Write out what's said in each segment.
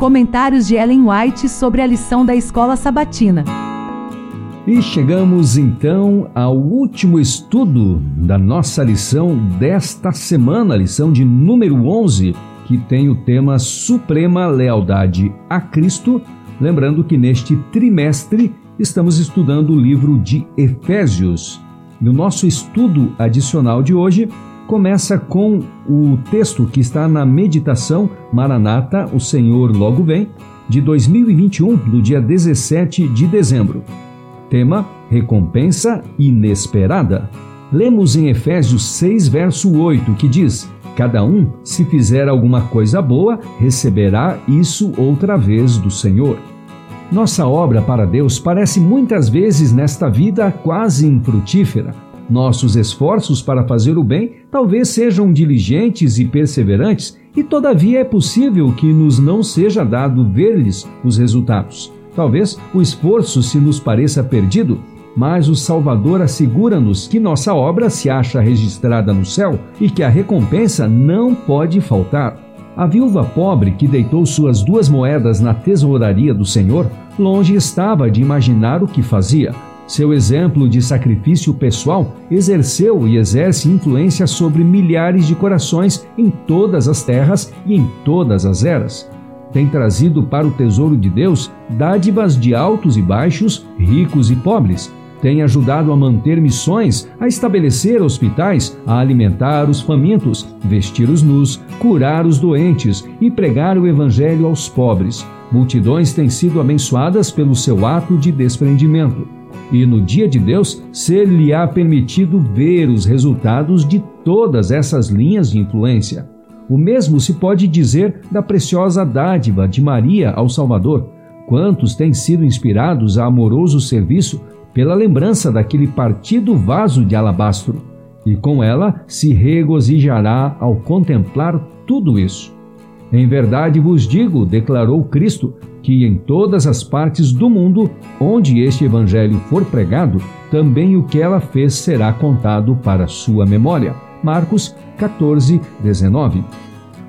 Comentários de Ellen White sobre a lição da escola sabatina. E chegamos então ao último estudo da nossa lição desta semana, lição de número 11, que tem o tema Suprema Lealdade a Cristo. Lembrando que neste trimestre estamos estudando o livro de Efésios. No nosso estudo adicional de hoje, começa com o texto que está na meditação Maranata, o Senhor logo vem, de 2021, do dia 17 de dezembro. Tema: Recompensa inesperada. Lemos em Efésios 6, verso 8, que diz: Cada um, se fizer alguma coisa boa, receberá isso outra vez do Senhor. Nossa obra para Deus parece muitas vezes nesta vida quase infrutífera nossos esforços para fazer o bem talvez sejam diligentes e perseverantes, e todavia é possível que nos não seja dado ver-lhes os resultados. Talvez o esforço se nos pareça perdido, mas o Salvador assegura-nos que nossa obra se acha registrada no céu e que a recompensa não pode faltar. A viúva pobre que deitou suas duas moedas na tesouraria do Senhor, longe estava de imaginar o que fazia seu exemplo de sacrifício pessoal exerceu e exerce influência sobre milhares de corações em todas as terras e em todas as eras. Tem trazido para o tesouro de Deus dádivas de altos e baixos, ricos e pobres. Tem ajudado a manter missões, a estabelecer hospitais, a alimentar os famintos, vestir os nus, curar os doentes e pregar o evangelho aos pobres. Multidões têm sido abençoadas pelo seu ato de desprendimento e no dia de Deus ser-lhe-á permitido ver os resultados de todas essas linhas de influência. O mesmo se pode dizer da preciosa dádiva de Maria ao Salvador. Quantos têm sido inspirados a amoroso serviço pela lembrança daquele partido vaso de alabastro, e com ela se regozijará ao contemplar tudo isso. Em verdade vos digo, declarou Cristo, que em todas as partes do mundo onde este evangelho for pregado, também o que ela fez será contado para sua memória. Marcos 14, 19.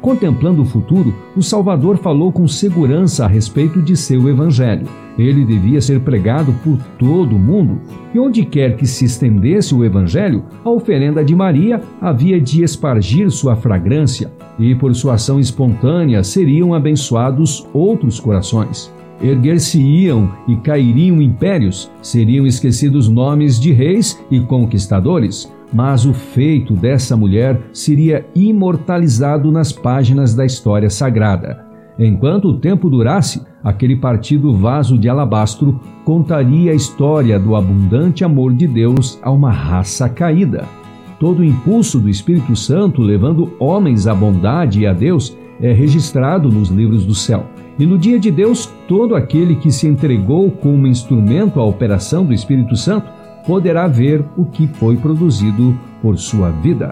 Contemplando o futuro, o Salvador falou com segurança a respeito de seu evangelho. Ele devia ser pregado por todo o mundo, e onde quer que se estendesse o evangelho, a oferenda de Maria havia de espargir sua fragrância, e por sua ação espontânea seriam abençoados outros corações. Erguer-se-iam e cairiam impérios, seriam esquecidos nomes de reis e conquistadores mas o feito dessa mulher seria imortalizado nas páginas da história sagrada. Enquanto o tempo durasse, aquele partido vaso de alabastro contaria a história do abundante amor de Deus a uma raça caída. Todo o impulso do Espírito Santo levando homens à bondade e a Deus é registrado nos livros do céu. E no dia de Deus, todo aquele que se entregou como instrumento à operação do Espírito Santo poderá ver o que foi produzido por sua vida.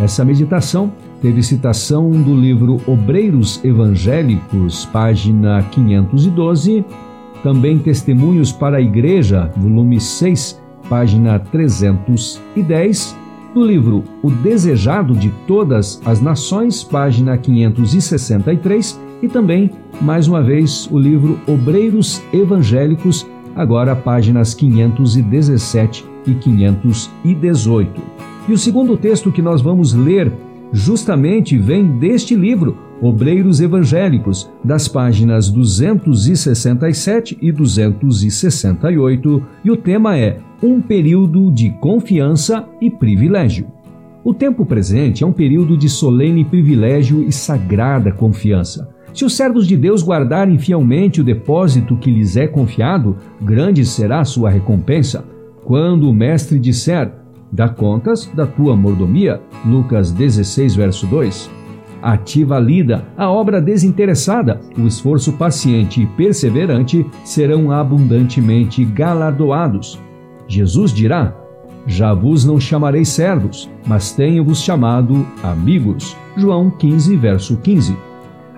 Essa meditação teve citação do livro Obreiros Evangélicos, página 512, também Testemunhos para a Igreja, volume 6, página 310, do livro O Desejado de Todas as Nações, página 563, e também, mais uma vez, o livro Obreiros Evangélicos, agora páginas 517 e 518. E o segundo texto que nós vamos ler justamente vem deste livro, Obreiros Evangélicos, das páginas 267 e 268, e o tema é Um período de confiança e privilégio. O tempo presente é um período de solene privilégio e sagrada confiança. Se os servos de Deus guardarem fielmente o depósito que lhes é confiado, grande será a sua recompensa. Quando o mestre disser: Dá contas da tua mordomia, Lucas 16, verso 2. Ativa a lida, a obra desinteressada, o esforço paciente e perseverante serão abundantemente galardoados. Jesus dirá: Já vos não chamarei servos, mas tenho-vos chamado amigos. João 15, verso 15.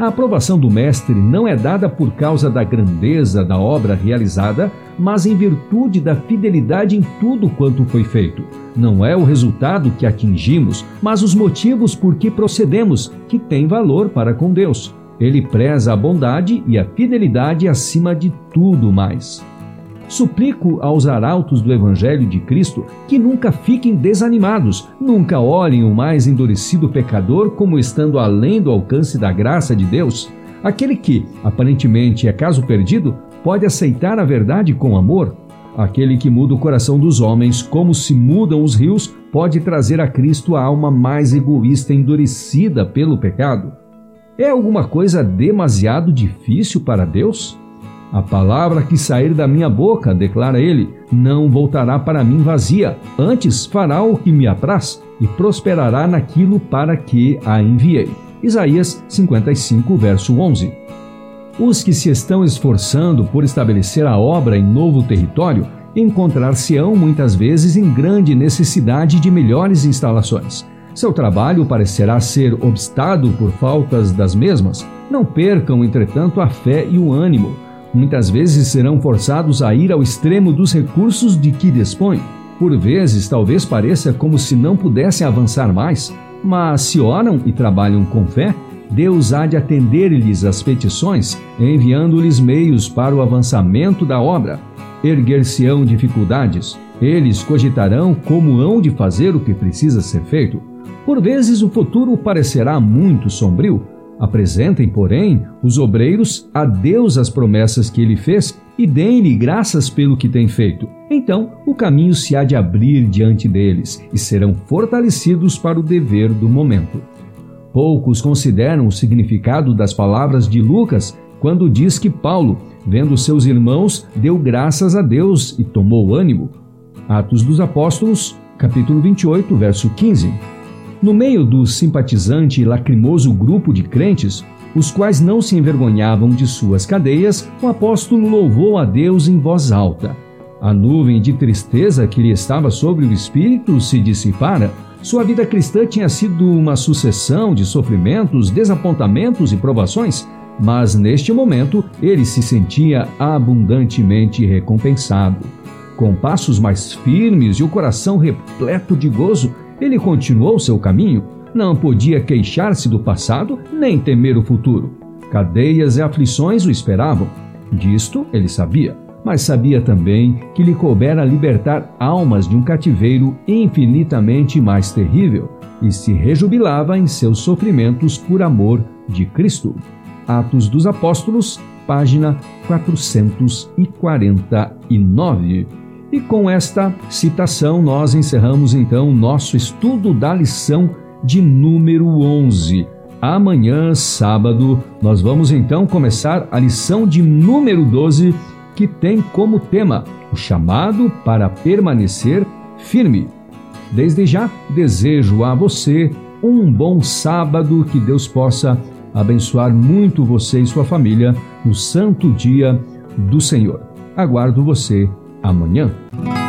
A aprovação do Mestre não é dada por causa da grandeza da obra realizada, mas em virtude da fidelidade em tudo quanto foi feito. Não é o resultado que atingimos, mas os motivos por que procedemos, que têm valor para com Deus. Ele preza a bondade e a fidelidade acima de tudo mais. Suplico aos arautos do Evangelho de Cristo que nunca fiquem desanimados, nunca olhem o mais endurecido pecador como estando além do alcance da graça de Deus. Aquele que, aparentemente, é caso perdido, pode aceitar a verdade com amor. Aquele que muda o coração dos homens como se mudam os rios pode trazer a Cristo a alma mais egoísta endurecida pelo pecado. É alguma coisa demasiado difícil para Deus? A palavra que sair da minha boca, declara ele, não voltará para mim vazia, antes fará o que me apraz e prosperará naquilo para que a enviei. Isaías 55, verso 11. Os que se estão esforçando por estabelecer a obra em novo território encontrar-se-ão muitas vezes em grande necessidade de melhores instalações. Seu trabalho parecerá ser obstado por faltas das mesmas. Não percam, entretanto, a fé e o ânimo Muitas vezes serão forçados a ir ao extremo dos recursos de que dispõem. Por vezes, talvez pareça como se não pudessem avançar mais, mas se oram e trabalham com fé, Deus há de atender-lhes as petições, enviando-lhes meios para o avançamento da obra. Erguer-se-ão dificuldades, eles cogitarão como hão de fazer o que precisa ser feito. Por vezes o futuro parecerá muito sombrio, Apresentem, porém, os obreiros a Deus as promessas que ele fez e deem-lhe graças pelo que tem feito. Então o caminho se há de abrir diante deles e serão fortalecidos para o dever do momento. Poucos consideram o significado das palavras de Lucas quando diz que Paulo, vendo seus irmãos, deu graças a Deus e tomou ânimo. Atos dos Apóstolos, capítulo 28, verso 15. No meio do simpatizante e lacrimoso grupo de crentes, os quais não se envergonhavam de suas cadeias, o apóstolo louvou a Deus em voz alta. A nuvem de tristeza que lhe estava sobre o espírito se dissipara. Sua vida cristã tinha sido uma sucessão de sofrimentos, desapontamentos e provações, mas neste momento ele se sentia abundantemente recompensado. Com passos mais firmes e o coração repleto de gozo, ele continuou seu caminho, não podia queixar-se do passado nem temer o futuro. Cadeias e aflições o esperavam. Disto ele sabia, mas sabia também que lhe coubera libertar almas de um cativeiro infinitamente mais terrível e se rejubilava em seus sofrimentos por amor de Cristo. Atos dos Apóstolos, página 449. E com esta citação, nós encerramos então nosso estudo da lição de número 11. Amanhã, sábado, nós vamos então começar a lição de número 12, que tem como tema o chamado para permanecer firme. Desde já, desejo a você um bom sábado, que Deus possa abençoar muito você e sua família no santo dia do Senhor. Aguardo você 阿摩尼。